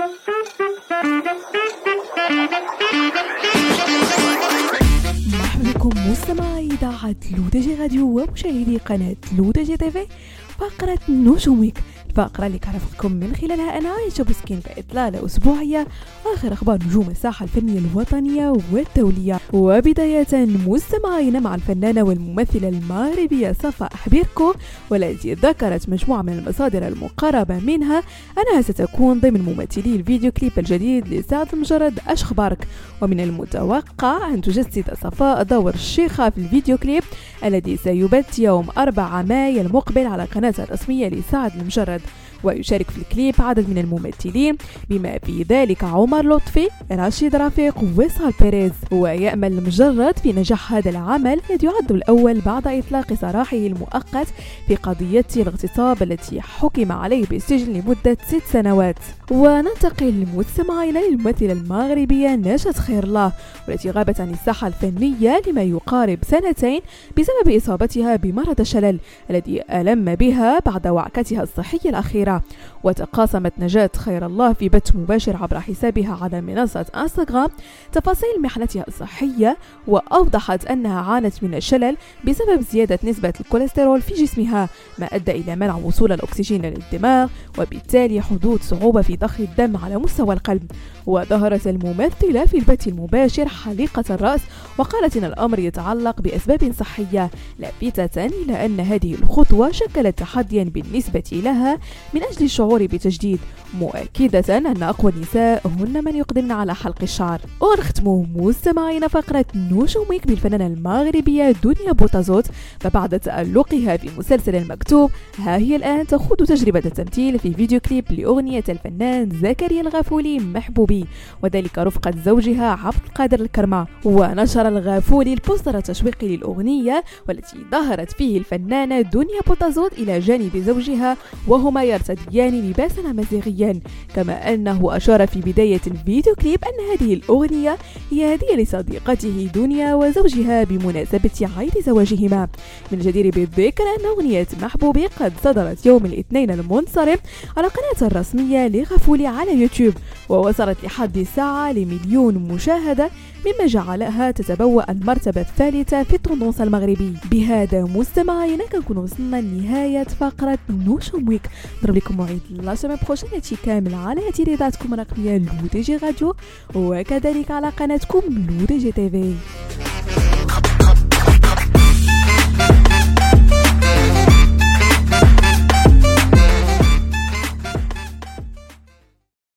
مرحبا بكم مستمعي إذاعة L'ODJ Radio ومشاهدي قناة L'ODJ TV. فقرة نجوم Week الفقرة اللي كنرافقكم من خلالها أنا عايشة بوسكين بإطلالة أسبوعية. آخر أخبار نجوم الساحة الفنية الوطنية والدولية. وبداية مستمعين مع الفنانة والممثلة المغربية صفاء حبيركو والتي ذكرت مجموعة من المصادر المقربة منها. أنها ستكون ضمن ممثلي الفيديو كليب الجديد لسعد المجرد اش خبارك ومن المتوقع أن تجسد صفاء دور الشيخة في الفيديو كليب الذي سيبث يوم 4 ماي المقبل على قناتها الرسمية لسعد المجرد. ويشارك في الكليب عدد من الممثلين. بما في ذلك عمر لطفي راشد رفيق وصال بيريز. ويأمل المجرد في نجاح هذا العمل الذي يعد الأول بعد إطلاق سراحه المؤقت في قضية الاغتصاب التي حكم عليه بالسجن لمدة ست سنوات. وننتقل مستمعين للممثلة المغربية نجاة خير الله والتي غابت عن الساحة الفنية لما يقارب سنتين بسبب إصابتها بمرض الشلل الذي ألم بها بعد وعكتها الصحية الأخيرة. وتقاسمت نجاة خير الله في بث مباشر عبر حسابها على منصة إنستغرام. تفاصيل محنتها الصحية وأوضحت أنها عانت من الشلل بسبب زيادة نسبة الكوليسترول في جسمها ما أدى إلى منع وصول الأكسجين للدماغ وبالتالي حدوث صعوبة في ضخ الدم على مستوى القلب. وظهرت الممثلة في البث المباشر حليقة الرأس وقالت إن الأمر يتعلق بأسباب صحية لافتة إلى أن هذه الخطوة شكلت تحديا بالنسبة لها من أجل الشعور بتجديد مؤكدة أن أقوى النساء هن من يقدمن على حلق الشعر. ونختم مستمعين فقرة نجوم Week بالفنانة المغربية دنيا بوتازوت. فبعد تألقها في مسلسل المكتوب ها هي الآن تخوض تجربة التمثيل في فيديو كليب لأغنية الفنان زكريا الغافولي محبوبي. وذلك رفقة زوجها عبد القادر الكرمة ونشر الغافولي البوستر التشويقي للأغنية والتي ظهرت فيه الفنانة دنيا بوتازوت إلى جانب زوجها وهما يرتديان لباسا أمازيغيا كما أنه أشار في بداية الفيديو كليب أن هذه الأغنية هي هدية لصديقته دنيا وزوجها بمناسبة عيد زواجهما. من الجدير بالذكر أن أغنية محبوبي قد صدرت يوم الاثنين المنصرم على قناة الرسمية لغفولي على يوتيوب ووصلت لحد الساعة لمليون مشاهدة مما جعلها تتبوأ المرتبة الثالثة في ال tendances المغربي. بهذا مستمعينا كنكون وصلنا لنهاية فقرة نجوم Week لكم موعد la semaine prochaine هادشي كامل على إذاعتكم الرقمية L'ODJ Radio وكذلك على قناتكم لو دي جي تيفي